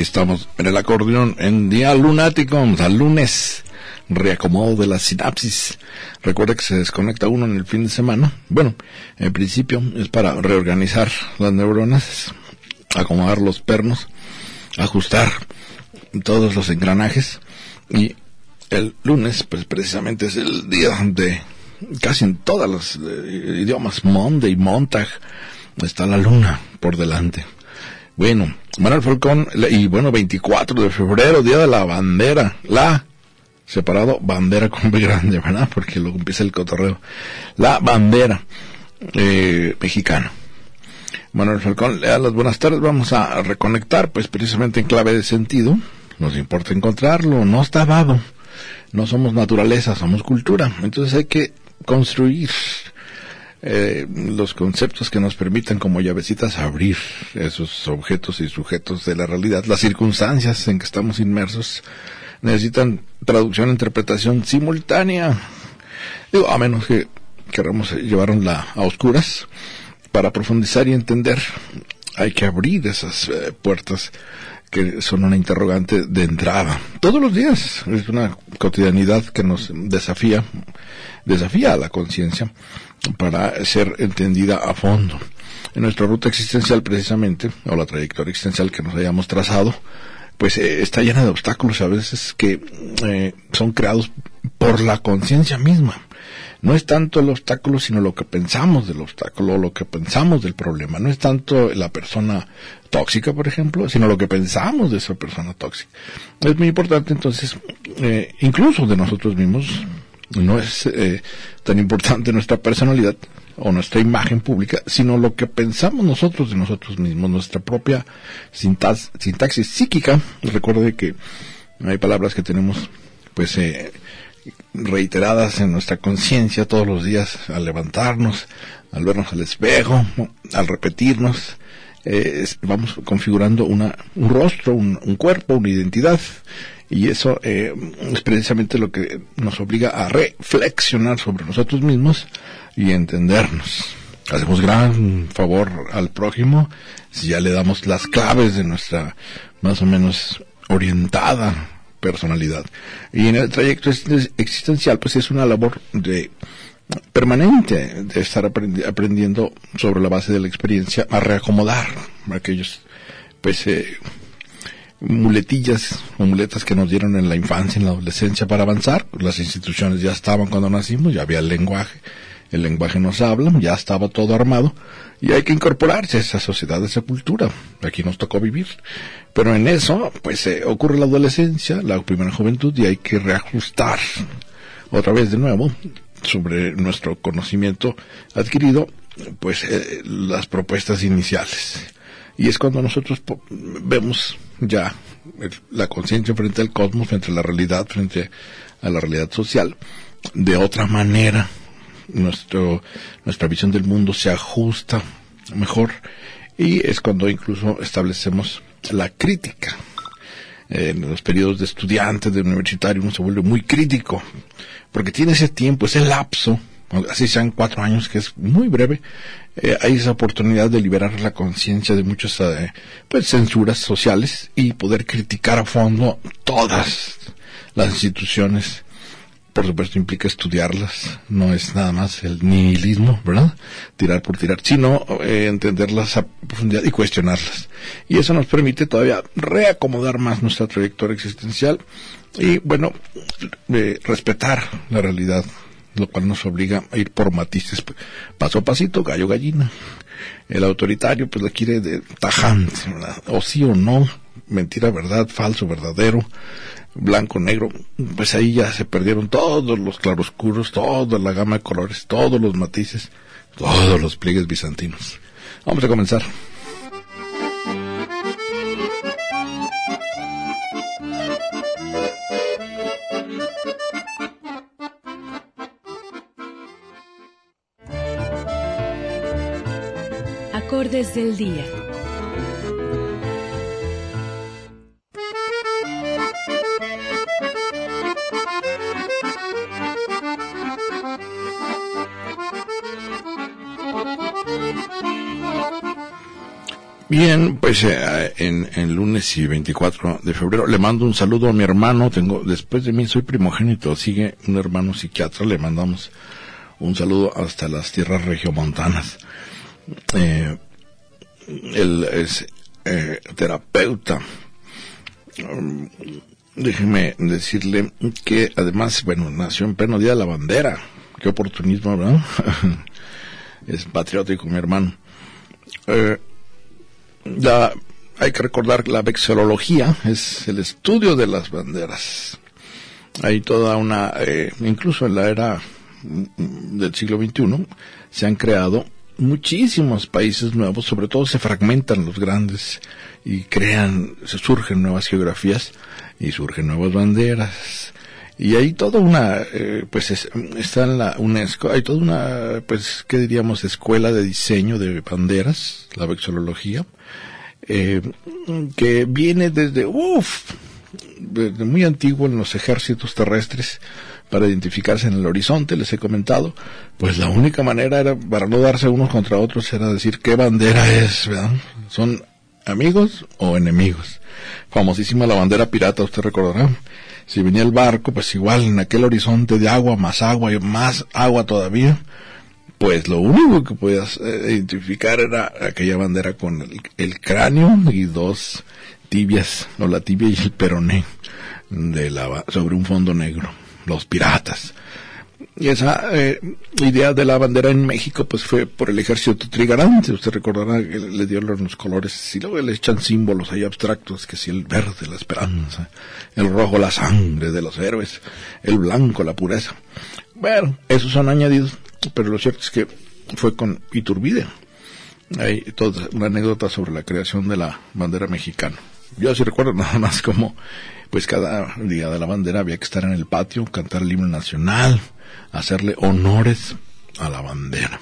Aquí estamos en el acordeón en Día Lunático, al lunes, reacomodo de la sinapsis. Recuerda que se desconecta uno en el fin de semana. Bueno, en principio es para reorganizar las neuronas, acomodar los pernos, ajustar todos los engranajes y el lunes, pues precisamente es el día de casi en todos los eh, idiomas, Monday, Montag, está la luna por delante. Bueno, Manuel Falcón, y bueno, 24 de febrero, Día de la Bandera, la, separado, bandera con B grande, ¿verdad? Porque luego empieza el cotorreo. La bandera eh, mexicana. Manuel Falcón, le da las buenas tardes, vamos a reconectar, pues precisamente en clave de sentido, nos importa encontrarlo, no está dado, no somos naturaleza, somos cultura, entonces hay que construir eh, los conceptos que nos permitan como llavecitas abrir esos objetos y sujetos de la realidad, las circunstancias en que estamos inmersos necesitan traducción e interpretación simultánea. Digo, a menos que queramos llevarla a oscuras, para profundizar y entender hay que abrir esas eh, puertas que son una interrogante de entrada. Todos los días es una cotidianidad que nos desafía, desafía a la conciencia para ser entendida a fondo. En nuestra ruta existencial precisamente, o la trayectoria existencial que nos hayamos trazado, pues eh, está llena de obstáculos a veces que eh, son creados por la conciencia misma. No es tanto el obstáculo, sino lo que pensamos del obstáculo, lo que pensamos del problema. No es tanto la persona tóxica, por ejemplo, sino lo que pensamos de esa persona tóxica. Es muy importante entonces, eh, incluso de nosotros mismos, no es eh, tan importante nuestra personalidad o nuestra imagen pública, sino lo que pensamos nosotros de nosotros mismos, nuestra propia sintaxis psíquica. Recuerde que hay palabras que tenemos, pues, eh, reiteradas en nuestra conciencia todos los días al levantarnos, al vernos al espejo, al repetirnos, eh, vamos configurando una, un rostro, un, cuerpo, una identidad, y eso eh, es precisamente lo que nos obliga a reflexionar sobre nosotros mismos y entendernos. Hacemos gran favor al prójimo si ya le damos las claves de nuestra más o menos orientada personalidad. Y en el trayecto existencial, pues es una labor de permanente de estar aprendiendo sobre la base de la experiencia a reacomodar aquellos pues eh, muletillas o muletas que nos dieron en la infancia, en la adolescencia para avanzar. Las instituciones ya estaban cuando nacimos, ya había el lenguaje, el lenguaje nos habla, ya estaba todo armado y hay que incorporarse a esa sociedad, a esa cultura. Aquí nos tocó vivir. Pero en eso, pues eh, ocurre la adolescencia, la primera juventud y hay que reajustar otra vez de nuevo sobre nuestro conocimiento adquirido, pues eh, las propuestas iniciales. Y es cuando nosotros vemos ya la conciencia frente al cosmos, frente a la realidad, frente a la realidad social, de otra manera. Nuestro, nuestra visión del mundo se ajusta mejor y es cuando incluso establecemos la crítica. En los periodos de estudiante, de universitario, uno se vuelve muy crítico, porque tiene ese tiempo, ese lapso, así sean cuatro años, que es muy breve, eh, hay esa oportunidad de liberar la conciencia de muchas eh, pues, censuras sociales y poder criticar a fondo todas las instituciones por supuesto implica estudiarlas, no es nada más el nihilismo, ¿verdad? Tirar por tirar, sino eh, entenderlas a profundidad y cuestionarlas. Y eso nos permite todavía reacomodar más nuestra trayectoria existencial y, bueno, eh, respetar la realidad, lo cual nos obliga a ir por matices, paso a pasito, gallo gallina. El autoritario pues la quiere de tajante. O sí o no, mentira, verdad, falso, verdadero, blanco, negro, pues ahí ya se perdieron todos los claroscuros, toda la gama de colores, todos los matices, todos los pliegues bizantinos. Vamos a comenzar. Acordes del día. Bien, pues eh, en, en, lunes y 24 de febrero le mando un saludo a mi hermano. Tengo, después de mí soy primogénito, sigue un hermano psiquiatra. Le mandamos un saludo hasta las tierras regiomontanas. Eh, él es eh, terapeuta. Um, déjeme decirle que además, bueno, nació en pleno día de la bandera. Qué oportunismo, ¿verdad? es patriótico mi hermano. Eh, la, hay que recordar que la vexilología es el estudio de las banderas. Hay toda una, eh, incluso en la era del siglo XXI, se han creado muchísimos países nuevos, sobre todo se fragmentan los grandes y crean, se surgen nuevas geografías y surgen nuevas banderas. Y hay toda una, eh, pues está en la UNESCO, hay toda una, pues, ¿qué diríamos? Escuela de diseño de banderas, la vexilología, eh, que viene desde, uff, desde muy antiguo en los ejércitos terrestres para identificarse en el horizonte, les he comentado, pues la única manera era, para no darse unos contra otros, era decir qué bandera es, ¿verdad? ¿Son amigos o enemigos? Famosísima la bandera pirata, usted recordará. Si venía el barco, pues igual en aquel horizonte de agua, más agua y más agua todavía, pues lo único que podías eh, identificar era aquella bandera con el, cráneo y dos tibias, o la tibia y el peroné de la, sobre un fondo negro, los piratas. Y esa eh, idea de la bandera en México pues fue por el ejército trigarante, usted recordará que le dio los colores y luego le echan símbolos ahí abstractos, que si el verde la esperanza, el rojo la sangre de los héroes, el blanco la pureza. Bueno, esos son añadidos pero lo cierto es que fue con Iturbide. Hay toda una anécdota sobre la creación de la bandera mexicana. Yo sí recuerdo nada más como, pues cada día de la bandera había que estar en el patio, cantar el himno nacional, hacerle honores a la bandera.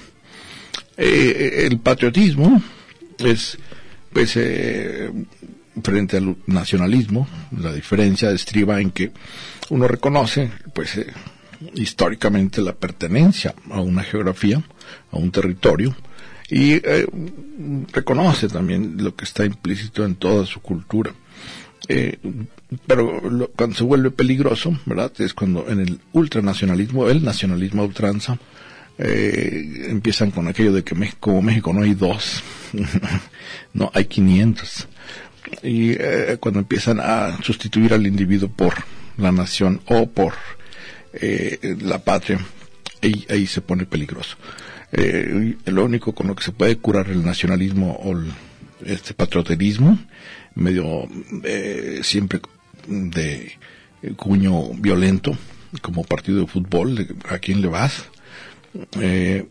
Eh, el patriotismo es, pues, eh, frente al nacionalismo, la diferencia estriba en que uno reconoce, pues, eh, históricamente la pertenencia a una geografía, a un territorio, y reconoce también lo que está implícito en toda su cultura. Eh, pero cuando se vuelve peligroso, ¿verdad? Es cuando en el ultranacionalismo, el nacionalismo ultranza, eh, empiezan con aquello de que México, como México no hay dos, no hay 500. Y cuando empiezan a sustituir al individuo por la nación o por eh, la patria, ahí, ahí se pone peligroso. Eh, lo único con lo que se puede curar el nacionalismo o el, este patrioterismo, medio eh, siempre de cuño violento, como partido de fútbol, a quién le vas, eh,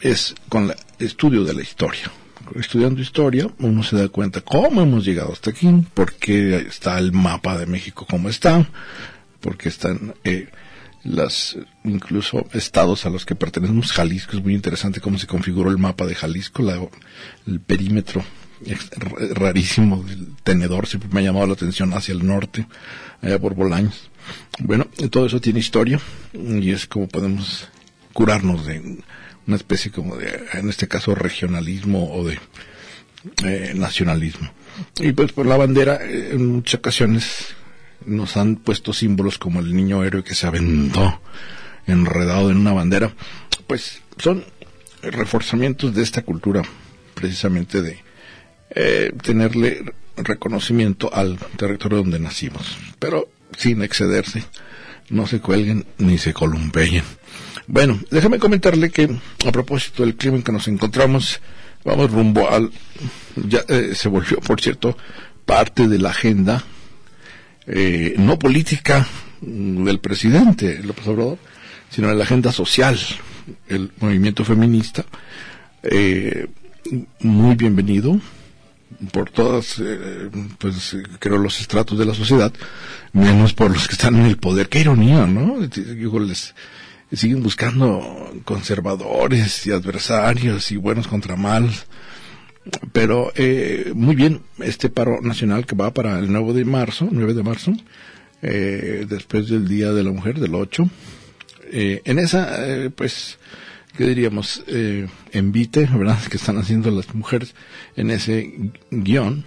es con el estudio de la historia. Estudiando historia, uno se da cuenta cómo hemos llegado hasta aquí, por qué está el mapa de México como está, porque están eh, las incluso estados a los que pertenecemos. Jalisco es muy interesante cómo se configuró el mapa de Jalisco, el perímetro rarísimo del tenedor siempre me ha llamado la atención hacia el norte, allá por Bolaños. Bueno, todo eso tiene historia y es como podemos curarnos de una especie como de, en este caso, regionalismo o de eh, nacionalismo. Y pues por la bandera, eh, en muchas ocasiones nos han puesto símbolos como el niño héroe que se aventó enredado en una bandera, pues son reforzamientos de esta cultura, precisamente de eh, tenerle reconocimiento al territorio donde nacimos, pero sin excederse, no se cuelguen ni se columpeen. Bueno, déjame comentarle que a propósito del clima en que nos encontramos, vamos rumbo al, ya eh, se volvió, por cierto, parte de la agenda eh, no política del presidente López Obrador, sino de la agenda social, el movimiento feminista, eh, muy bienvenido por todas, eh, pues creo los estratos de la sociedad, menos por los que están en el poder. Qué ironía, ¿no? Digo, les siguen buscando conservadores y adversarios y buenos contra malos. Pero eh, muy bien, este paro nacional que va para el 9 de marzo, 9 de marzo, eh, después del Día de la Mujer, del 8. Eh, en esa, eh, pues, ¿qué diríamos? Eh, envite, ¿verdad? Que están haciendo las mujeres en ese guion.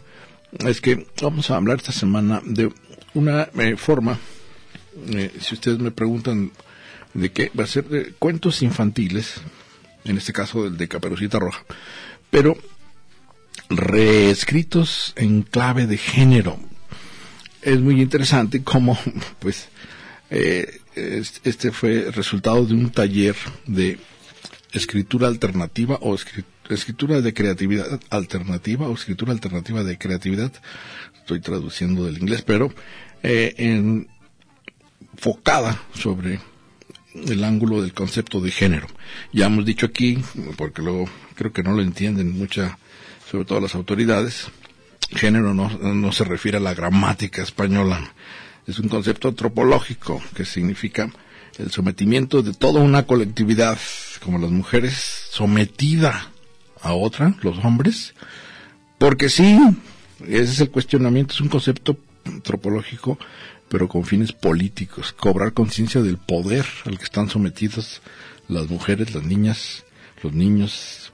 Es que vamos a hablar esta semana de una eh, forma, eh, si ustedes me preguntan de qué, va a ser de cuentos infantiles, en este caso del de Caperucita Roja, pero reescritos en clave de género. Es muy interesante cómo, pues, eh, este fue resultado de un taller de escritura alternativa o escritura de creatividad alternativa o escritura alternativa de creatividad. Estoy traduciendo del inglés, pero eh, enfocada sobre el ángulo del concepto de género. Ya hemos dicho aquí, porque luego creo que no lo entienden mucha, sobre todo las autoridades, género no, no se refiere a la gramática española, es un concepto antropológico que significa el sometimiento de toda una colectividad, como las mujeres, sometida a otra, los hombres, porque sí, ese es el cuestionamiento, es un concepto antropológico, pero con fines políticos, cobrar conciencia del poder al que están sometidas las mujeres, las niñas, los niños,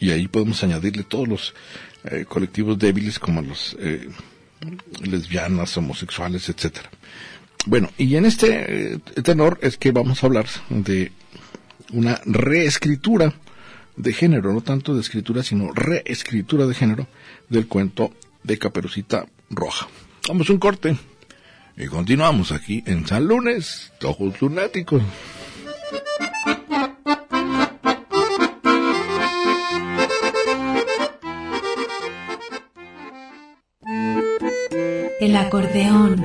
y ahí podemos añadirle todos los eh, colectivos débiles como los eh, lesbianas, homosexuales, etcétera. Bueno, y en este eh, tenor es que vamos a hablar de una reescritura de género, no tanto de escritura, sino reescritura de género del cuento de Caperucita Roja. Vamos un corte y continuamos aquí en San Lunes, Ojos Lunáticos. El acordeón.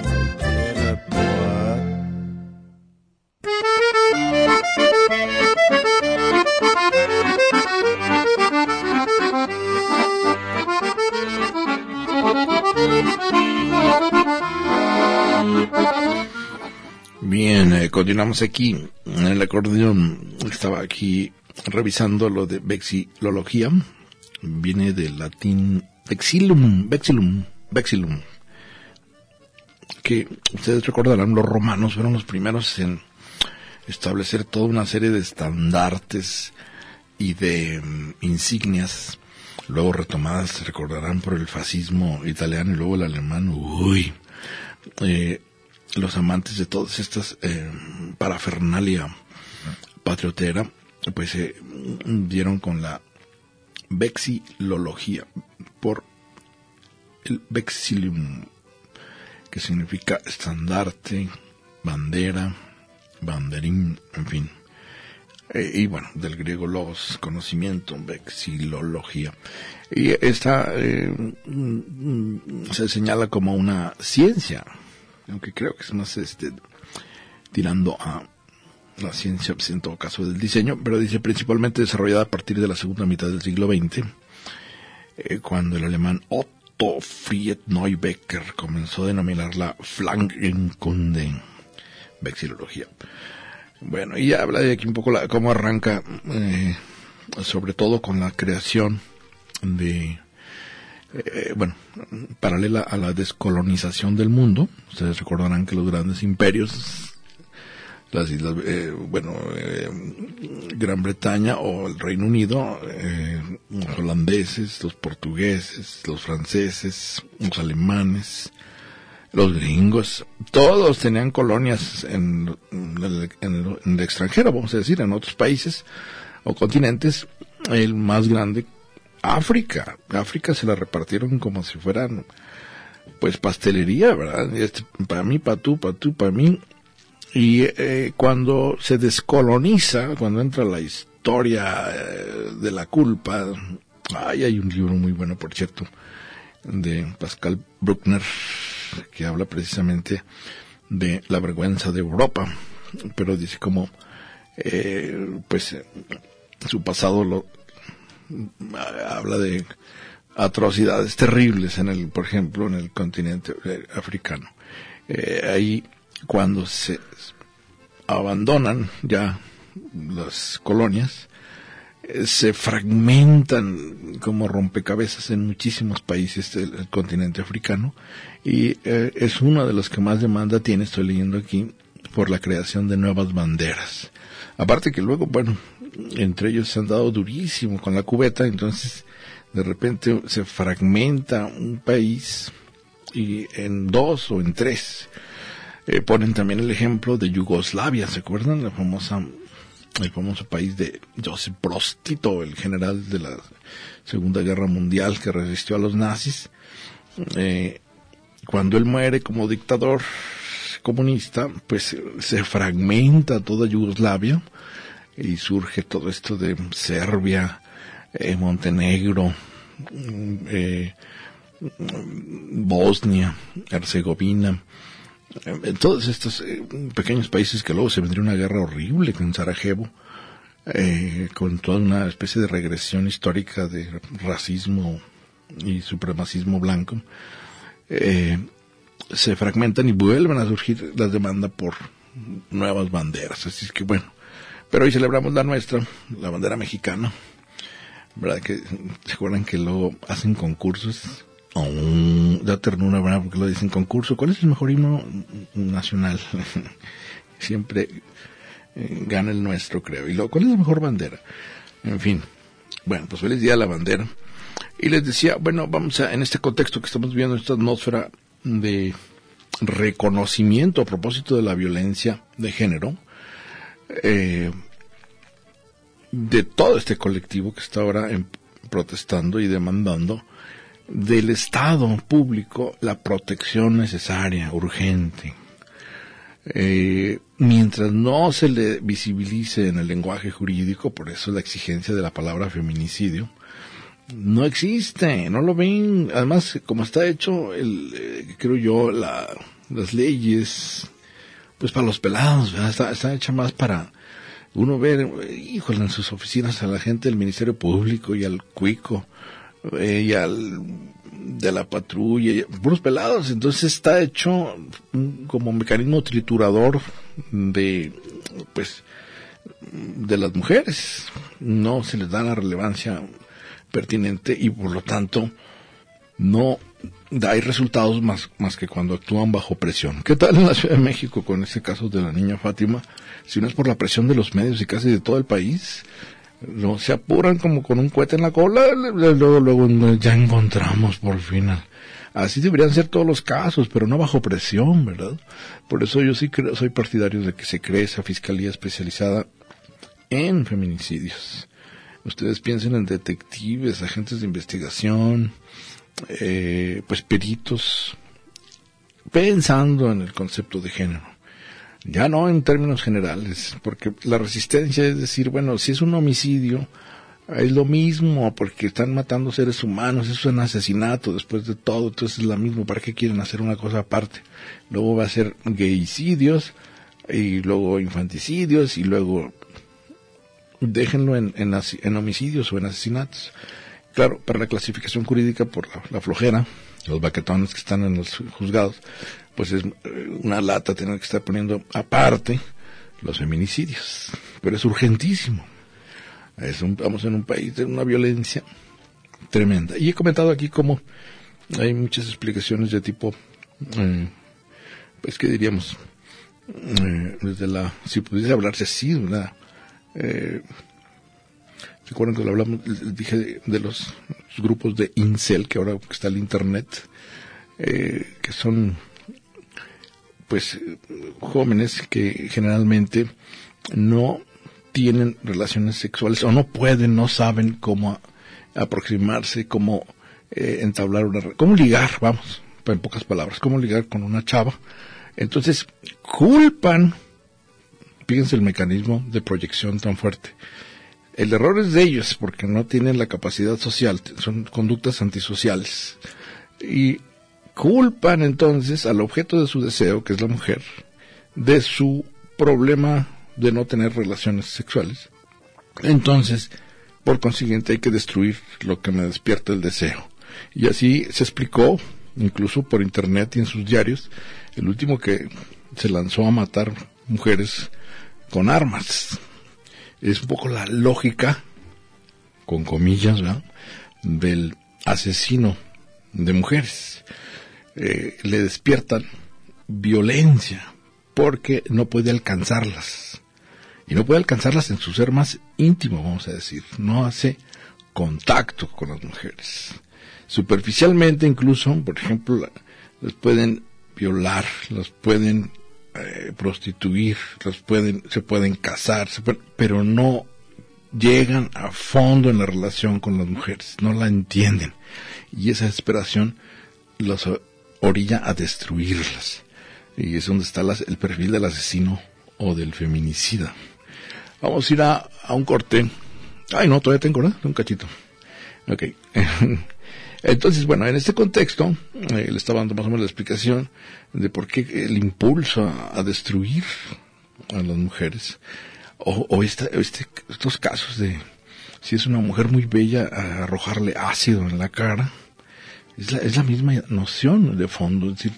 Continuamos aquí en el acordeón. Estaba aquí revisando lo de vexilología. Viene del latín vexilum, vexilum, vexilum. Que ustedes recordarán, los romanos fueron los primeros en establecer toda una serie de estandartes y de mm, insignias, luego retomadas, recordarán, por el fascismo italiano y luego el alemán. Uy, eh, los amantes de todas estas eh, parafernalia patriotera, pues se dieron con la vexilología por el vexilium, que significa estandarte, bandera, banderín, en fin. Eh, y bueno, del griego logos, conocimiento, vexilología. Y esta eh, se señala como una ciencia, aunque creo que es más este tirando a la ciencia, pues, en todo caso del diseño, pero dice principalmente desarrollada a partir de la segunda mitad del siglo XX, eh, cuando el alemán Otto Fried Neubecker comenzó a denominarla Flankenkunde, vexilología. Bueno, y ya habla de aquí un poco la, cómo arranca, eh, sobre todo con la creación de eh, bueno, paralela a la descolonización del mundo. Ustedes recordarán que los grandes imperios, las islas, eh, bueno, eh, Gran Bretaña o el Reino Unido, eh, los holandeses, los portugueses, los franceses, los alemanes, los gringos, todos tenían colonias en, el, en el extranjero, vamos a decir, en otros países o continentes. El más grande, África. África se la repartieron como si fueran, pues, pastelería, ¿verdad? Este, para mí, para tú, para tú, para mí. Y eh, cuando se descoloniza, cuando entra la historia eh, de la culpa, ay, hay un libro muy bueno, por cierto, de Pascal Bruckner, que habla precisamente de la vergüenza de Europa, pero dice como, eh, pues, su pasado lo habla de atrocidades terribles en el, por ejemplo, en el continente africano. ahí cuando se abandonan ya las colonias, eh, se fragmentan como rompecabezas en muchísimos países del continente africano y eh, es una de las que más demanda tiene, estoy leyendo aquí, por la creación de nuevas banderas. Aparte que luego, bueno, entre ellos se han dado durísimo con la cubeta, entonces de repente se fragmenta un país y en dos o en tres eh, ponen también el ejemplo de Yugoslavia, ¿se acuerdan? La famosa, el famoso país de Joseph Broz Tito, el general de la Segunda Guerra Mundial que resistió a los nazis. Eh, cuando él muere como dictador comunista, pues se fragmenta toda Yugoslavia y surge todo esto de Serbia, eh, Montenegro, eh, Bosnia, Herzegovina, en todos estos eh, pequeños países que luego se vendría una guerra horrible con Sarajevo, eh, con toda una especie de regresión histórica de racismo y supremacismo blanco, eh, se fragmentan y vuelven a surgir las demandas por nuevas banderas. Así es que bueno, pero hoy celebramos la nuestra, la bandera mexicana, ¿verdad? Que se acuerdan que luego hacen concursos Oh, da ternura, ¿verdad? Porque lo dicen concurso. ¿Cuál es el mejor himno nacional? Siempre eh, gana el nuestro, creo. Y luego, ¿cuál es la mejor bandera? En fin. Bueno, pues feliz día a la bandera. Y les decía, bueno, vamos a, en este contexto que estamos viendo, esta atmósfera de reconocimiento a propósito de la violencia de género, eh, de todo este colectivo que está ahora protestando y demandando del Estado público la protección necesaria, urgente. Eh, mientras no se le visibilice en el lenguaje jurídico, por eso la exigencia de la palabra feminicidio, no existe, no lo ven. Además, como está hecho, el, eh, creo yo, la, las leyes, pues para los pelados, está, está hecha más para uno ver, híjole, en sus oficinas a la gente del Ministerio Público y al cuico ella de la patrulla, puros pelados, entonces está hecho como mecanismo triturador de, pues, de las mujeres. No se les da la relevancia pertinente y por lo tanto no da resultados más, más que cuando actúan bajo presión. ¿Qué tal en la Ciudad de México con ese caso de la niña Fátima? Si no es por la presión de los medios y casi de todo el país, no se apuran como con un cohete en la cola, luego, luego ya encontramos por fin. Así deberían ser todos los casos, pero no bajo presión, ¿verdad? Por eso yo sí creo, soy partidario de que se cree esa fiscalía especializada en feminicidios. Ustedes piensen en detectives, agentes de investigación, eh, pues peritos, pensando en el concepto de género. Ya no en términos generales, porque la resistencia es decir, bueno, si es un homicidio, es lo mismo, porque están matando seres humanos, eso es un asesinato después de todo, entonces es lo mismo, ¿para qué quieren hacer una cosa aparte? Luego va a ser gayicidios, y luego infanticidios, y luego déjenlo en, en, homicidios o en asesinatos. Claro, para la clasificación jurídica por la flojera, los baquetones que están en los juzgados, pues es eh, una lata tener que estar poniendo aparte los feminicidios. Pero es urgentísimo. estamos en un país de una violencia tremenda. Y he comentado aquí cómo hay muchas explicaciones de tipo, eh, pues, ¿qué diríamos? Eh, desde la, si pudiese hablarse así. Eh, ¿Recuerdan que lo hablamos, dije de, los grupos de incel, que ahora está el internet, que son pues jóvenes que generalmente no tienen relaciones sexuales o no pueden, no saben cómo aproximarse, cómo eh, entablar una, cómo ligar, vamos, en pocas palabras, cómo ligar con una chava. Entonces, culpan, fíjense el mecanismo de proyección tan fuerte. El error es de ellos porque no tienen la capacidad social, son conductas antisociales. Y culpan entonces al objeto de su deseo, que es la mujer, de su problema de no tener relaciones sexuales. Entonces, por consiguiente, hay que destruir lo que me despierta el deseo. Y así se explicó, incluso por internet y en sus diarios, el último que se lanzó a matar mujeres con armas. Es un poco la lógica, con comillas, del asesino de mujeres. Eh, le despiertan violencia porque no puede alcanzarlas. Y no puede alcanzarlas en su ser más íntimo, vamos a decir. No hace contacto con las mujeres. Superficialmente incluso, por ejemplo, las pueden violar, las pueden eh, prostituir, las pueden, se pueden casar, pero no llegan a fondo en la relación con las mujeres, no la entienden. Y esa desesperación los orilla a destruirlas. Y es donde está el perfil del asesino o del feminicida. Vamos a ir a, un corte. Ay, no, todavía tengo, ¿no? Un cachito. Ok. Entonces, bueno, en este contexto, eh, le estaba dando más o menos la explicación de por qué el impulso a, destruir a las mujeres, o, o este, estos casos de si es una mujer muy bella, arrojarle ácido en la cara, es la, es la misma noción de fondo. Es decir,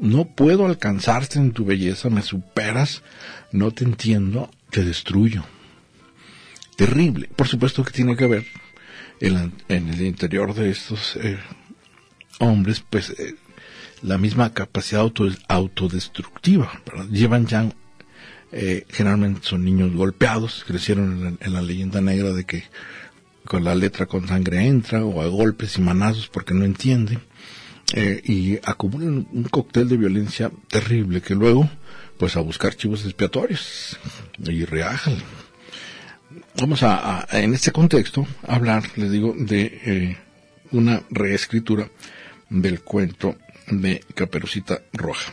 no puedo alcanzarte en tu belleza, me superas, no te entiendo, te destruyo. Terrible. Por supuesto que tiene que ver en, el interior de estos eh, hombres, pues eh, la misma capacidad auto, autodestructiva. Llevan ya, eh, generalmente son niños golpeados, crecieron en la, leyenda negra de que con la letra con sangre entra o a golpes y manazos porque no entienden y acumulan un cóctel de violencia terrible que luego pues a buscar chivos expiatorios y reajan vamos a, en este contexto, hablar, les digo, de eh, una reescritura del cuento de Caperucita Roja.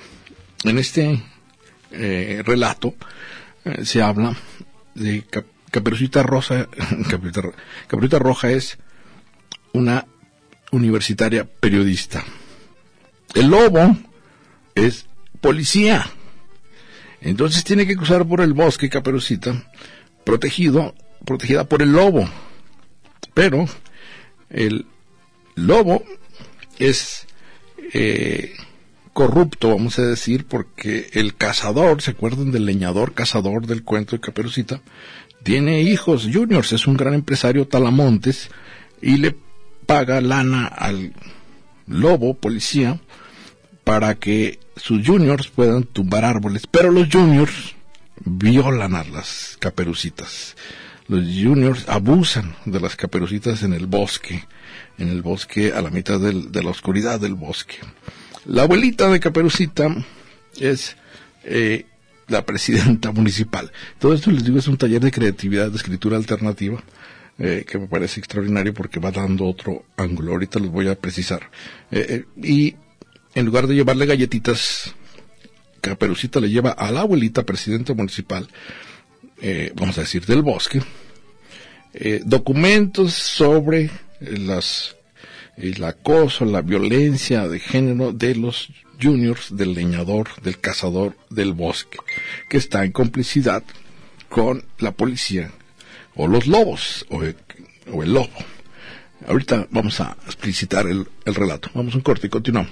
En este eh, relato eh, se habla de Caperucita Rosa, Caperucita Roja es una universitaria periodista. El lobo es policía. Entonces tiene que cruzar por el bosque Caperucita, protegido protegida por el lobo. Pero el lobo es eh, corrupto, vamos a decir, porque el cazador, ¿se acuerdan del leñador cazador del cuento de Caperucita? Tiene hijos juniors, es un gran empresario talamontes y le paga lana al lobo, policía, para que sus juniors puedan tumbar árboles, pero los juniors violan a las caperucitas los juniors abusan de las caperucitas en el bosque, en el bosque a la mitad de la oscuridad del bosque. La abuelita de Caperucita es eh, la presidenta municipal. Todo esto les digo es un taller de creatividad, de escritura alternativa, eh, que me parece extraordinario porque va dando otro ángulo. Ahorita los voy a precisar. Eh, y en lugar de llevarle galletitas, Caperucita le lleva a la abuelita presidenta municipal eh, vamos a decir, del bosque, eh, documentos sobre las, el acoso, la violencia de género de los juniors del leñador, del cazador del bosque, que está en complicidad con la policía o los lobos o el, lobo. Ahorita vamos a explicitar el, el relato. Vamos a un corte y continuamos.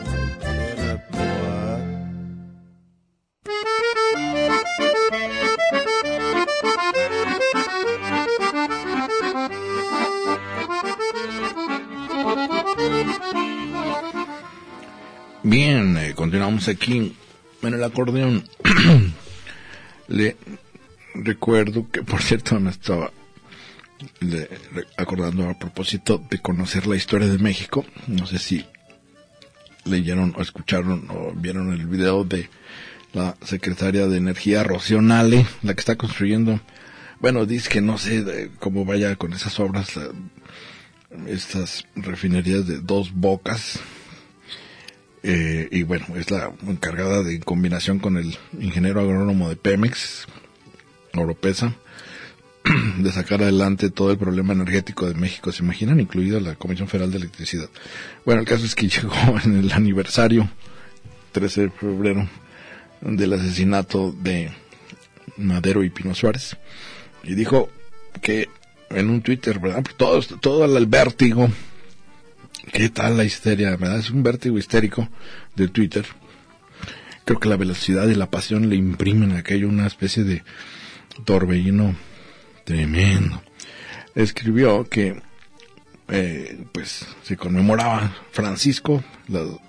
Continuamos aquí en el acordeón. Le recuerdo que, por cierto, me estaba acordando a propósito de conocer la historia de México. No sé si leyeron o escucharon o vieron el video de la secretaria de Energía, Rocío la que está construyendo. Bueno, dice que no sé de cómo vaya con esas obras, estas refinerías de dos bocas, eh, y bueno, es la encargada de combinación con el ingeniero agrónomo de Pemex, Oropesa, de sacar adelante todo el problema energético de México, ¿se imaginan? Incluida la Comisión Federal de Electricidad. Bueno, el caso es que llegó en el aniversario, 13 de febrero, del asesinato de Madero y Pino Suárez, y dijo que en un Twitter, ¿verdad? Todo, todo el vértigo ¿Qué tal la histeria? ¿Verdad? Es un vértigo histérico de Twitter. Creo que la velocidad y la pasión le imprimen a aquello una especie de torbellino tremendo. Escribió que, eh, pues, se conmemoraba Francisco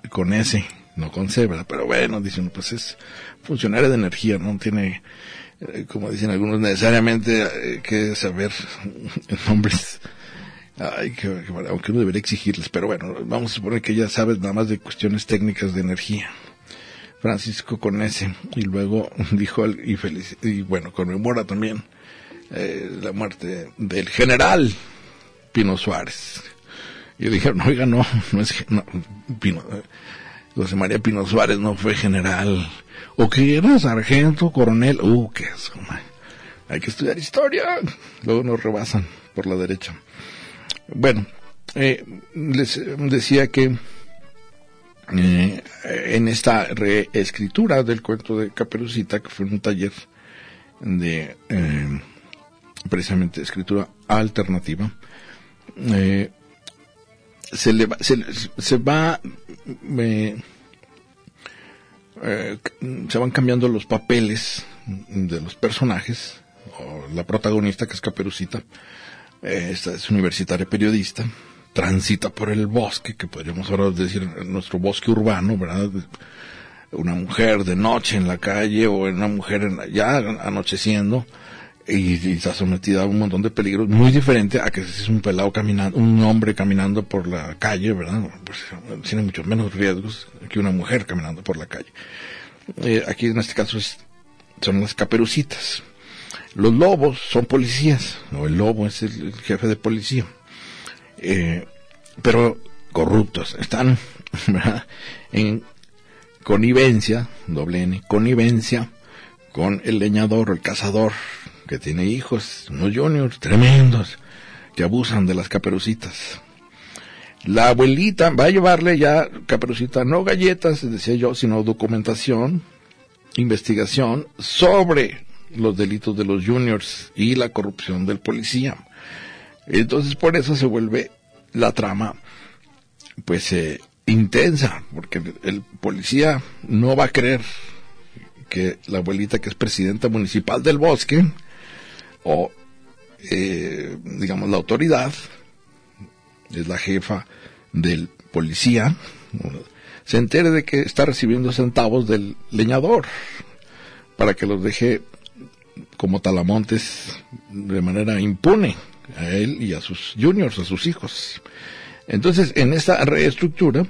con S, no con C, ¿verdad? Pero bueno, dicen, pues es funcionario de energía, no tiene, eh, como dicen algunos, necesariamente eh, que saber nombres Ay, que, que- aunque uno debería exigirles, pero bueno, vamos a suponer que ya sabes nada más de cuestiones técnicas de energía. Francisco con ese, y luego dijo, y, feliz, y bueno, conmemora también eh, la muerte del general Pino Suárez. Y dijeron, oiga, no, no es, no, Pino, eh, José María Pino Suárez no fue general. O que era sargento, coronel, uh, qué man. Hay que estudiar historia. Luego nos rebasan por la derecha. Bueno, eh, les decía que eh, en esta reescritura del cuento de Caperucita, que fue un taller de eh, precisamente escritura alternativa, eh, se, le va, se, se va se van cambiando los papeles de los personajes, o la protagonista que es Caperucita, esta es universitaria periodista, transita por el bosque, que podríamos ahora decir nuestro bosque urbano, ¿verdad? Una mujer de noche en la calle o una mujer en ya anocheciendo y, está sometida a un montón de peligros, muy diferente a que es un pelado caminando, un hombre caminando por la calle, ¿verdad? Pues tiene muchos menos riesgos que una mujer caminando por la calle. Eh, aquí en este caso son las caperucitas. Los lobos son policías, o el lobo es el, jefe de policía. Eh, pero corruptos, están en connivencia, doble N, connivencia con el leñador o el cazador que tiene hijos, unos juniors tremendos que abusan de las caperucitas. La abuelita va a llevarle ya, caperucita, no galletas, decía yo, sino documentación, investigación sobre los delitos de los juniors y la corrupción del policía. Entonces por eso se vuelve la trama pues eh, intensa, porque el, policía no va a creer que la abuelita que es presidenta municipal del bosque o eh, digamos la autoridad es la jefa del policía se entere de que está recibiendo centavos del leñador para que los deje como talamontes de manera impune a él y a sus juniors, a sus hijos. Entonces, en esta reestructura,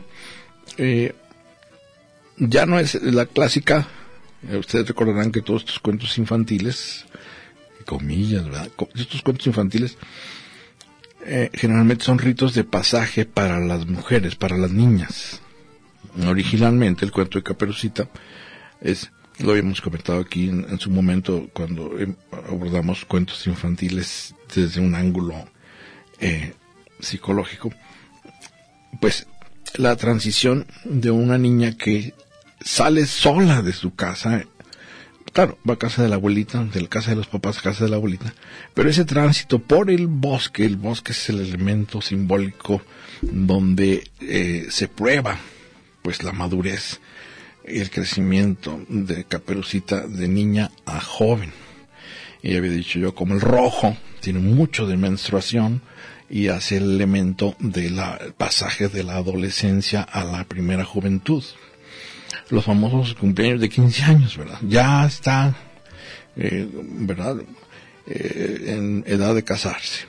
eh, ya no es la clásica, eh, ustedes recordarán que todos estos cuentos infantiles, comillas, ¿verdad? Estos cuentos infantiles eh, generalmente son ritos de pasaje para las mujeres, para las niñas. Originalmente el cuento de Caperucita es, lo habíamos comentado aquí en, su momento cuando eh, abordamos cuentos infantiles desde un ángulo eh, psicológico, pues la transición de una niña que sale sola de su casa claro, va a casa de la abuelita, de la casa de los papás a casa de la abuelita, pero ese tránsito por el bosque, el bosque es el elemento simbólico donde eh, se prueba pues la madurez y el crecimiento de Caperucita de niña a joven. Y había dicho yo, como el rojo tiene mucho de menstruación y hace el elemento del pasaje de la adolescencia a la primera juventud los famosos cumpleaños de 15 años, ¿verdad? Ya está, eh, ¿verdad? Eh, en edad de casarse.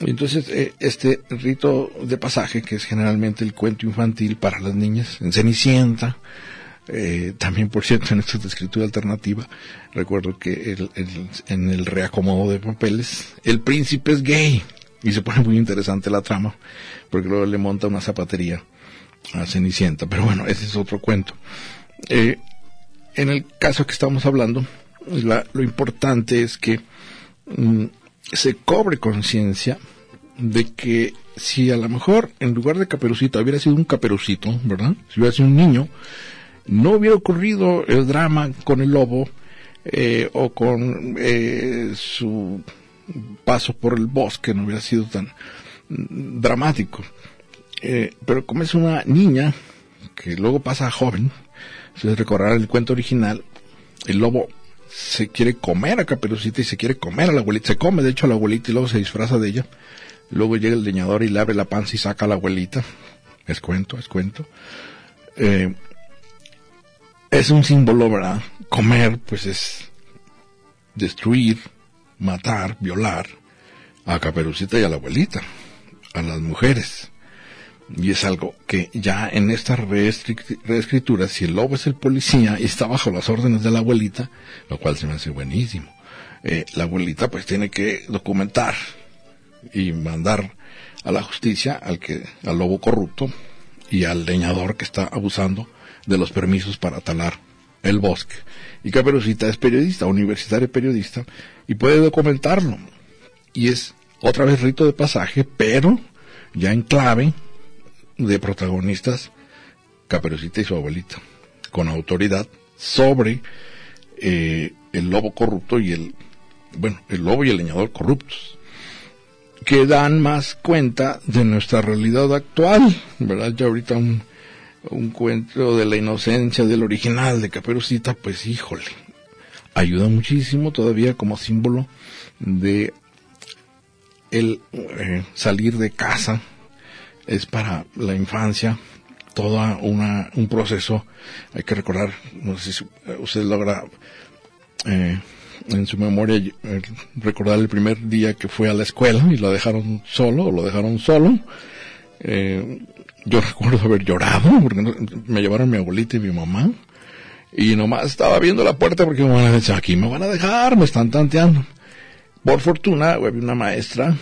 Entonces, eh, este rito de pasaje, que es generalmente el cuento infantil para las niñas, en Cenicienta, también por cierto en esta escritura alternativa, recuerdo que en el reacomodo de papeles, el príncipe es gay, y se pone muy interesante la trama, porque luego le monta una zapatería a Cenicienta, pero bueno, ese es otro cuento. Eh, en el caso que estamos hablando, lo importante es que mm, se cobre conciencia de que si a lo mejor en lugar de caperucito hubiera sido un caperucito, ¿verdad? Si hubiera sido un niño, no hubiera ocurrido el drama con el lobo eh, o con eh, su paso por el bosque, no hubiera sido tan mm, dramático. pero como es una niña que luego pasa a joven, si recordar el cuento original, el lobo se quiere comer a Caperucita y se quiere comer a la abuelita. Se come, de hecho, a la abuelita y luego se disfraza de ella. Luego llega el leñador y le abre la panza y saca a la abuelita. Es cuento, es cuento. Eh, es un símbolo, ¿verdad? Comer, pues es destruir, matar, violar a Caperucita y a la abuelita, a las mujeres. Y es algo que ya en esta reescritura, si el lobo es el policía y está bajo las órdenes de la abuelita, lo cual se me hace buenísimo, eh, la abuelita pues tiene que documentar y mandar a la justicia al que al lobo corrupto y al leñador que está abusando de los permisos para talar el bosque. Y Caperucita es periodista, universitario periodista, y puede documentarlo. Y es otra vez rito de pasaje, pero ya en clave de protagonistas Caperucita y su abuelita, con autoridad sobre eh, el lobo corrupto y el, bueno, el lobo y el leñador corruptos, que dan más cuenta de nuestra realidad actual, ¿verdad? Ya ahorita un, un cuento de la inocencia del original de Caperucita, pues híjole, ayuda muchísimo todavía como símbolo de el eh, salir de casa. Es para la infancia toda una un proceso. Hay que recordar no sé si usted logra eh, en su memoria eh, recordar el primer día que fue a la escuela y lo dejaron solo o lo dejaron solo eh, yo recuerdo haber llorado porque me llevaron mi abuelita y mi mamá y nomás estaba viendo la puerta porque me van a decir aquí me van a dejar me están tanteando por fortuna había una maestra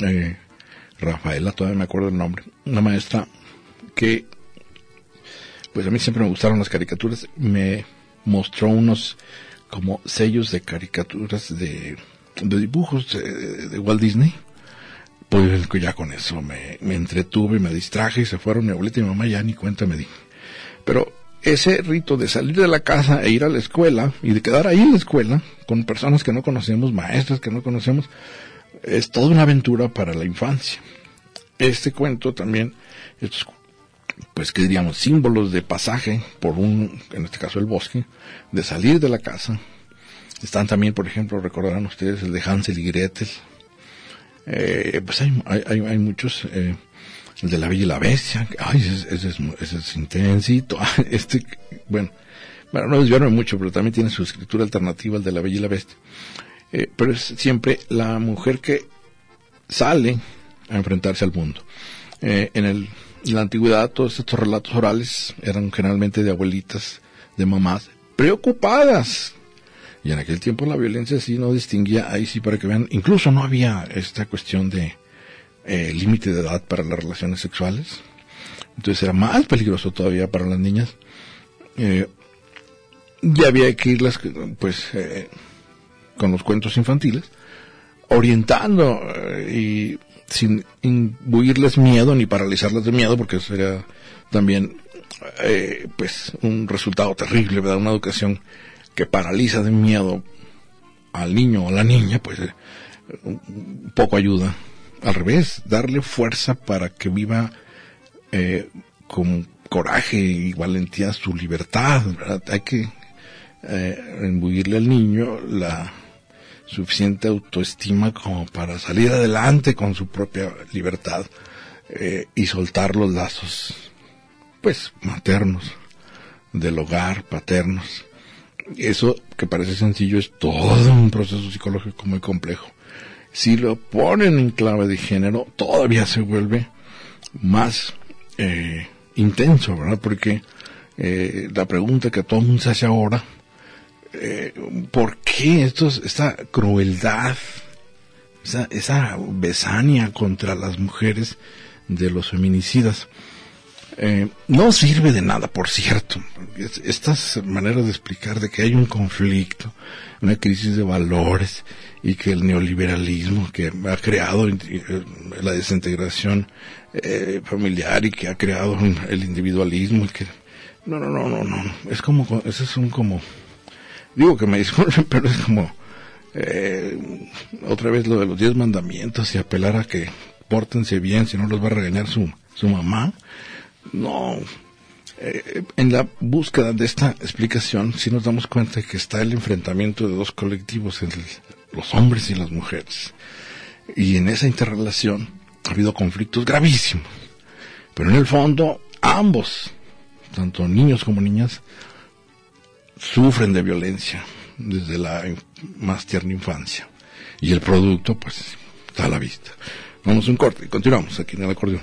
eh, Rafaela, todavía me acuerdo el nombre, una maestra que, pues a mí siempre me gustaron las caricaturas, me mostró unos como sellos de caricaturas de, dibujos de, Walt Disney. Pues ya con eso me, me entretuve, me distraje y se fueron mi abuelita y mi mamá, ya ni cuenta me di. Pero ese rito de salir de la casa e ir a la escuela y de quedar ahí en la escuela con personas que no conocemos, maestras que no conocemos, es toda una aventura para la infancia. Este cuento también, estos, pues que diríamos, símbolos de pasaje por un, en este caso el bosque, de salir de la casa. Están también, por ejemplo, recordarán ustedes el de Hansel y Gretel. Eh, pues hay, hay, hay muchos, eh, el de la Bella y la Bestia, ay, ese, es, ese es intensito. Este, bueno, bueno, no desviarme mucho, pero también tiene su escritura alternativa, el de la Bella y la Bestia. Eh, pero es siempre la mujer que sale a enfrentarse al mundo. Eh, en, el, en la antigüedad todos estos relatos orales eran generalmente de abuelitas, de mamás, preocupadas. Y en aquel tiempo la violencia sí no distinguía, ahí sí para que vean, incluso no había esta cuestión de eh, límite de edad para las relaciones sexuales. Entonces era más peligroso todavía para las niñas. Eh, y había que irlas, pues, eh, con los cuentos infantiles, orientando eh, y sin imbuirles miedo ni paralizarlas de miedo, porque sería también eh, pues un resultado terrible, ¿verdad? Una educación que paraliza de miedo al niño o a la niña, pues eh, poco ayuda. Al revés, darle fuerza para que viva eh, con coraje y valentía su libertad. Hay que eh, al niño la suficiente autoestima como para salir adelante con su propia libertad eh, y soltar los lazos, pues, maternos, del hogar, paternos. Eso que parece sencillo es todo un proceso psicológico muy complejo. Si lo ponen en clave de género, todavía se vuelve más eh, intenso, ¿verdad? Porque eh, la pregunta que todo el mundo se hace ahora, eh, ¿por qué esta crueldad, esa, esa besania contra las mujeres de los feminicidas? Eh, no sirve de nada, por cierto. Estas maneras de explicar de que hay un conflicto, una crisis de valores y que el neoliberalismo que ha creado eh, la desintegración eh, familiar y que ha creado el individualismo y que no no no no no es como eso es un como digo que me disculpen pero es como eh, otra vez lo de los diez mandamientos y apelar a que pórtense bien si no los va a regañar su su mamá no eh, en la búsqueda de esta explicación si nos damos cuenta que está el enfrentamiento de dos colectivos entre los hombres y las mujeres y en esa interrelación ha habido conflictos gravísimos, pero en el fondo ambos, tanto niños como niñas, sufren de violencia desde la más tierna infancia. Y el producto, pues, está a la vista. Vamos a un corte y continuamos aquí en el acordeón.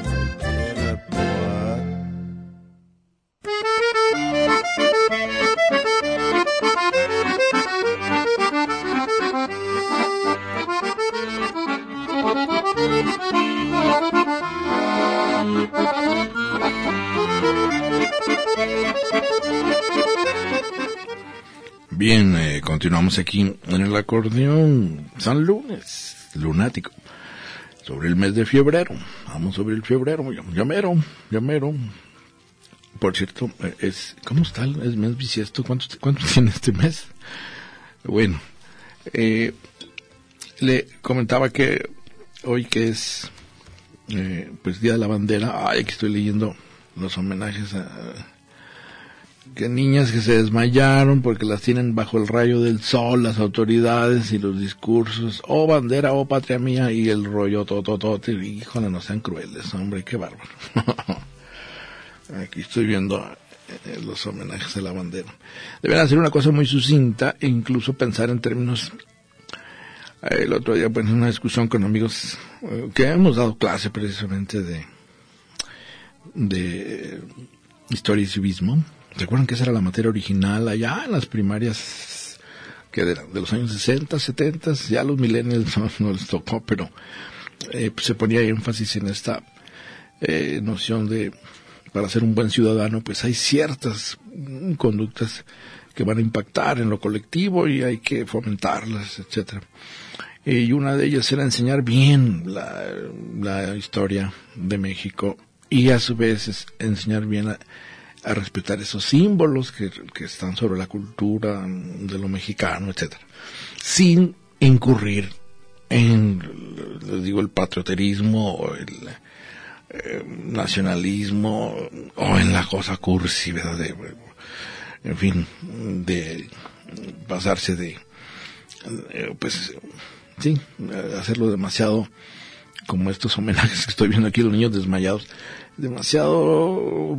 Aquí en el acordeón San Lunes, lunático, sobre el mes de febrero. Vamos sobre el febrero, llamero, llamero. Por cierto, eh, es ¿cómo está el mes bisiesto? ¿Cuánto, cuánto tiene este mes? Bueno, eh, le comentaba que hoy que es eh, pues Día de la Bandera, ay, que estoy leyendo los homenajes a que niñas que se desmayaron porque las tienen bajo el rayo del sol, las autoridades y los discursos, oh bandera, oh patria mía, y el rollo todo, híjole, no sean crueles, hombre, qué bárbaro. Aquí estoy viendo eh, los homenajes a la bandera. Deben hacer una cosa muy sucinta e incluso pensar en términos eh, el otro día, pues, en una discusión con amigos eh, que hemos dado clase precisamente de, de historia y civismo. ¿Recuerdan que esa era la materia original allá en las primarias que de, los años 60, 70? Ya los millennials no, les tocó, pero eh, pues se ponía énfasis en esta eh, noción de para ser un buen ciudadano, pues hay ciertas conductas que van a impactar en lo colectivo y hay que fomentarlas, etcétera. Y una de ellas era enseñar bien la, la historia de México y a su vez enseñar bien a, a respetar esos símbolos que, están sobre la cultura de lo mexicano, etcétera, sin incurrir en, les digo, el patrioterismo o el eh, nacionalismo o en la cosa cursi, ¿verdad? De, en fin, de pasarse de, eh, pues, sí, hacerlo demasiado como estos homenajes que estoy viendo aquí, los niños desmayados, demasiado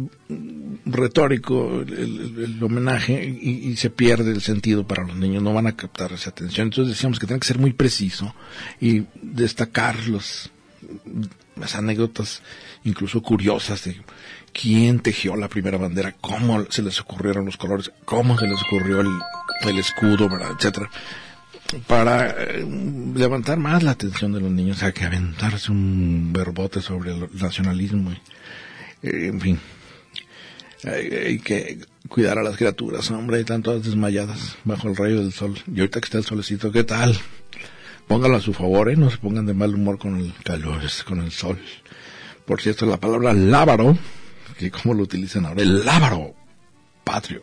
retórico el, homenaje y, se pierde el sentido para los niños, no van a captar esa atención. Entonces decíamos que tiene que ser muy preciso y destacar los, las anécdotas incluso curiosas de quién tejió la primera bandera, cómo se les ocurrieron los colores, cómo se les ocurrió el, el escudo, etcétera para eh, levantar más la atención de los niños, sea, que aventarse un verbote sobre el nacionalismo, eh, en fin, hay, que cuidar a las criaturas, hombre, están todas desmayadas bajo el rayo del sol, y ahorita que está el solecito, ¿qué tal? Póngalo a su favor, ¿eh? no se pongan de mal humor con el calor, con el sol. Por cierto, la palabra lábaro, que como lo utilizan ahora, el lábaro patrio,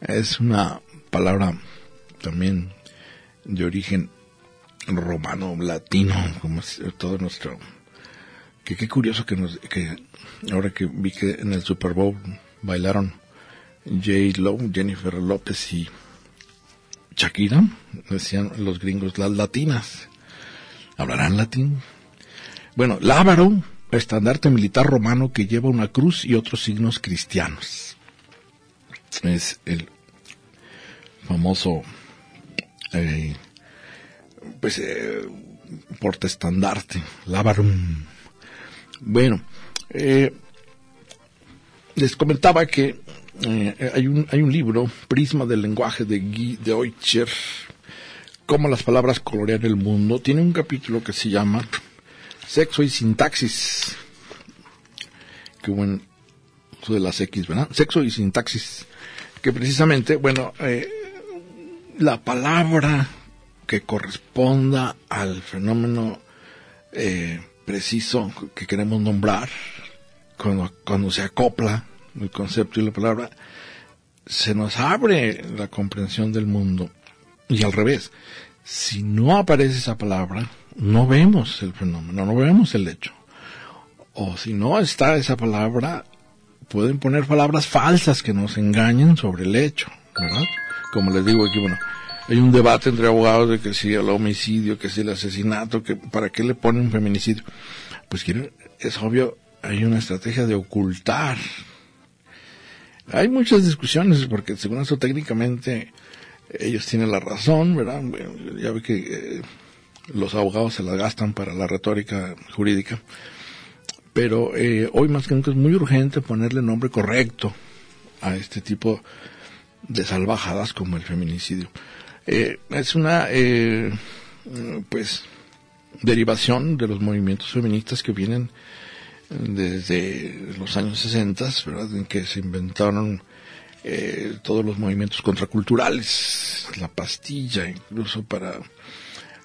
es una palabra también de origen romano, latino, como es todo nuestro... Que qué curioso que nos... que ahora que vi que en el Super Bowl bailaron J. Lo, Jennifer López y Shakira, decían los gringos, las latinas. ¿Hablarán latín? Bueno, lábaro, estandarte militar romano que lleva una cruz y otros signos cristianos. Es el famoso eh, pues eh, portestandarte, Lavarum. Bueno, eh, les comentaba que eh, hay, un, hay un libro, Prisma del lenguaje de Guy de Oicher, cómo las palabras colorean el mundo. Tiene un capítulo que se llama Sexo y sintaxis. Qué buen de las X, ¿verdad? Sexo y sintaxis. Que precisamente, bueno, eh, la palabra que corresponda al fenómeno eh, preciso que queremos nombrar, cuando, cuando se acopla el concepto y la palabra, se nos abre la comprensión del mundo. Y al revés, si no aparece esa palabra, no vemos el fenómeno, no vemos el hecho. O si no está esa palabra, pueden poner palabras falsas que nos engañen sobre el hecho, ¿verdad? Como les digo aquí, bueno, hay un debate entre abogados de que si el homicidio, que si el asesinato, que para qué le ponen feminicidio. Pues quieren, es obvio, hay una estrategia de ocultar. Hay muchas discusiones porque según eso técnicamente ellos tienen la razón, ¿verdad? Ya ve que eh, los abogados se la gastan para la retórica jurídica. Pero eh, hoy más que nunca es muy urgente ponerle nombre correcto a este tipo de salvajadas como el feminicidio. Eh, es una, eh, pues, derivación de los movimientos feministas que vienen desde los años 60, ¿verdad? En que se inventaron eh, todos los movimientos contraculturales, la pastilla, incluso para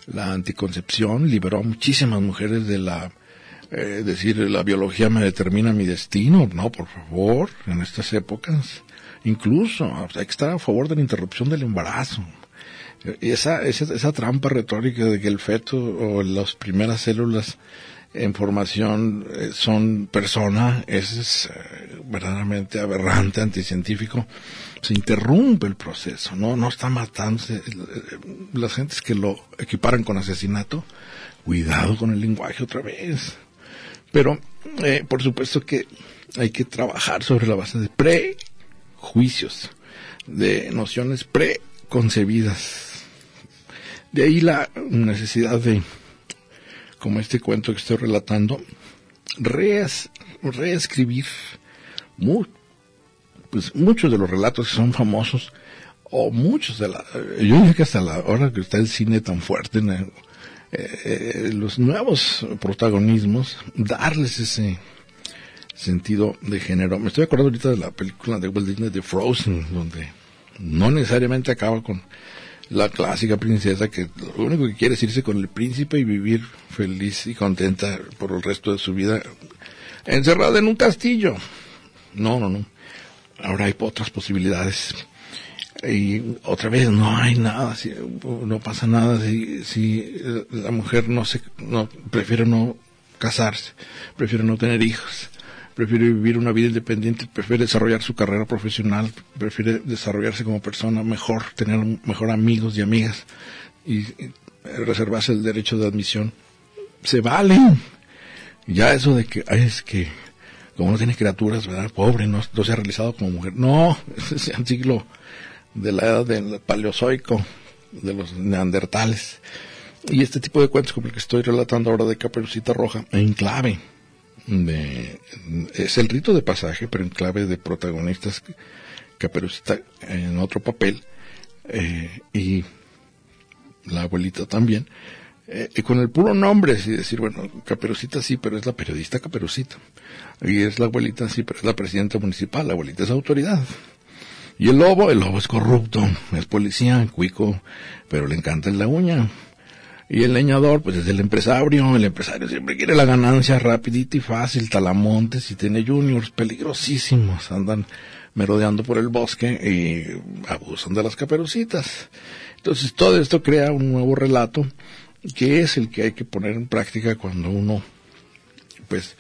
la anticoncepción, liberó a muchísimas mujeres de la, eh, decir, la biología me determina mi destino, no, por favor, en estas épocas Incluso hay que estar a favor de la interrupción del embarazo. Esa, esa, esa trampa retórica de que el feto o las primeras células en formación eh, son persona, es eh, verdaderamente aberrante, anticientífico. Se interrumpe el proceso, no, no está matándose. Las gentes que lo equiparan con asesinato, cuidado con el lenguaje otra vez. Pero, eh, por supuesto que hay que trabajar sobre la base de pre juicios, de nociones preconcebidas. De ahí la necesidad de, como este cuento que estoy relatando, reescribir pues, muchos de los relatos que son famosos, o muchos de la, yo diría que hasta la hora que está el cine tan fuerte, eh, eh, los nuevos protagonismos, darles ese, sentido de género. Me estoy acordando ahorita de la película de Walt Disney de Frozen, donde no necesariamente acaba con la clásica princesa que lo único que quiere es irse con el príncipe y vivir feliz y contenta por el resto de su vida encerrada en un castillo. No, no, no. Ahora hay otras posibilidades. Y otra vez no hay nada, si, no pasa nada si, si la mujer no se, no, prefiere no casarse, prefiere no tener hijos prefiere vivir una vida independiente, prefiere desarrollar su carrera profesional, prefiere desarrollarse como persona mejor, tener mejor amigos y amigas y, reservarse el derecho de admisión se vale. Ya eso de que, es que, como no tiene criaturas, ¿verdad? Pobre, no, se ha realizado como mujer. No, es el siglo de la edad del paleozoico, de los neandertales. Y este tipo de cuentos como el que estoy relatando ahora de Caperucita Roja, en clave de, es el rito de pasaje, pero en clave de protagonistas, Caperucita en otro papel, eh, y la abuelita también, eh, y con el puro nombre, es decir, bueno, Caperucita sí, pero es la periodista Caperucita. Y es la abuelita sí, pero es la presidenta municipal, la abuelita es autoridad. Y el lobo, el lobo es corrupto, es policía, cuico, pero le encanta la uña. Y el leñador, pues es el empresario, el empresario siempre quiere la ganancia rapidita y fácil, talamontes y tiene juniors peligrosísimos, andan merodeando por el bosque y abusan de las caperucitas. Entonces todo esto crea un nuevo relato que es el que hay que poner en práctica cuando uno pues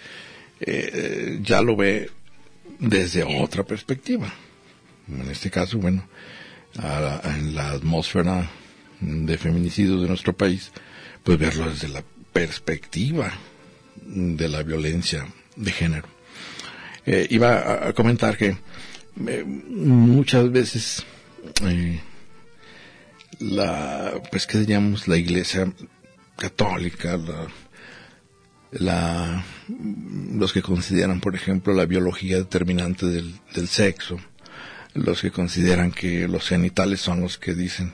eh, ya lo ve desde otra perspectiva. En este caso, bueno, en la atmósfera de feminicidios de nuestro país, pues verlo desde la perspectiva de la violencia de género. Eh, iba a, comentar que eh, muchas veces la, pues que diríamos, la iglesia católica, la, los que consideran, por ejemplo, la biología determinante del, sexo, los que consideran que los genitales son los que dicen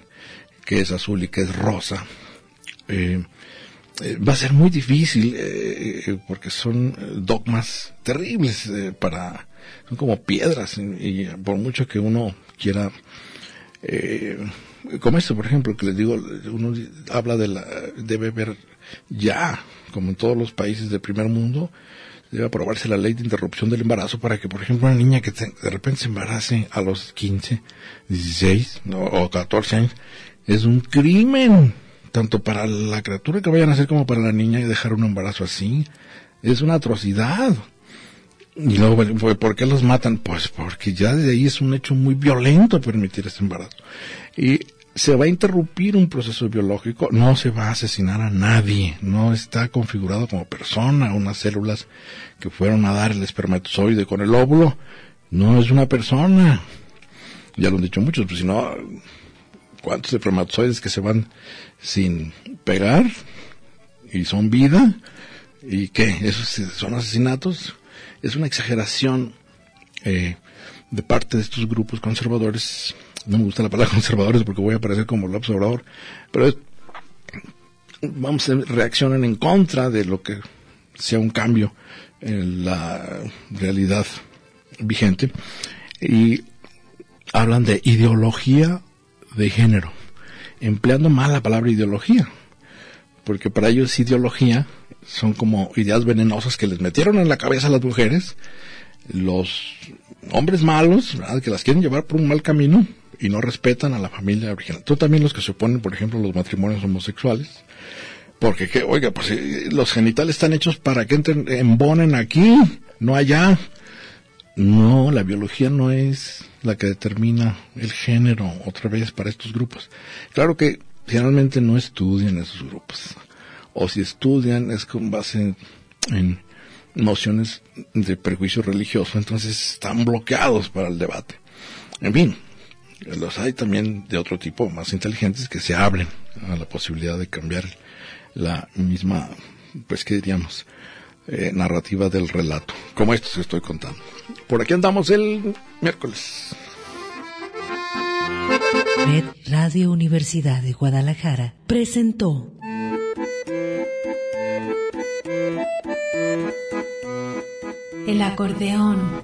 que es azul y que es rosa, eh, eh, va a ser muy difícil eh, porque son dogmas terribles para son como piedras y, por mucho que uno quiera como esto, por ejemplo, que les digo, uno habla de la, debe haber ya, como en todos los países del primer mundo, debe aprobarse la ley de interrupción del embarazo para que, por ejemplo, una niña que de repente se embarace a los 15, 16 o 14 años, es un crimen, tanto para la criatura que vayan a nacer como para la niña y dejar un embarazo así. Es una atrocidad. Y luego, ¿por qué los matan? Pues porque ya de ahí es un hecho muy violento permitir este embarazo. Y se va a interrumpir un proceso biológico, no se va a asesinar a nadie, no está configurado como persona, unas células que fueron a dar el espermatozoide con el óvulo, no es una persona. Ya lo han dicho muchos, pues si no, ¿cuántos espermatozoides que se van sin pegar y son vida? ¿Y qué? ¿Esos son asesinatos? es una exageración eh, de parte de estos grupos conservadores. No me gusta la palabra conservadores porque voy a parecer como el observador, pero es, vamos reaccionan en contra de lo que sea un cambio en la realidad vigente y hablan de ideología de género, empleando mal la palabra ideología, porque para ellos ideología son como ideas venenosas que les metieron en la cabeza a las mujeres, los hombres malos, que las quieren llevar por un mal camino y no respetan a la familia original. Tú también los que se oponen, por ejemplo, los matrimonios homosexuales, porque que, oiga, pues eh, los genitales están hechos para que entren, embonen aquí, no allá. No, la biología no es la que determina el género otra vez para estos grupos. Claro que generalmente no estudian esos grupos o si estudian es con base en, nociones de prejuicio religioso, entonces están bloqueados para el debate. En fin, los hay también de otro tipo, más inteligentes, que se abren a la posibilidad de cambiar la misma, pues qué diríamos, eh, narrativa del relato, como esto que estoy contando. Por aquí andamos el miércoles. Red Radio Universidad de Guadalajara presentó el acordeón.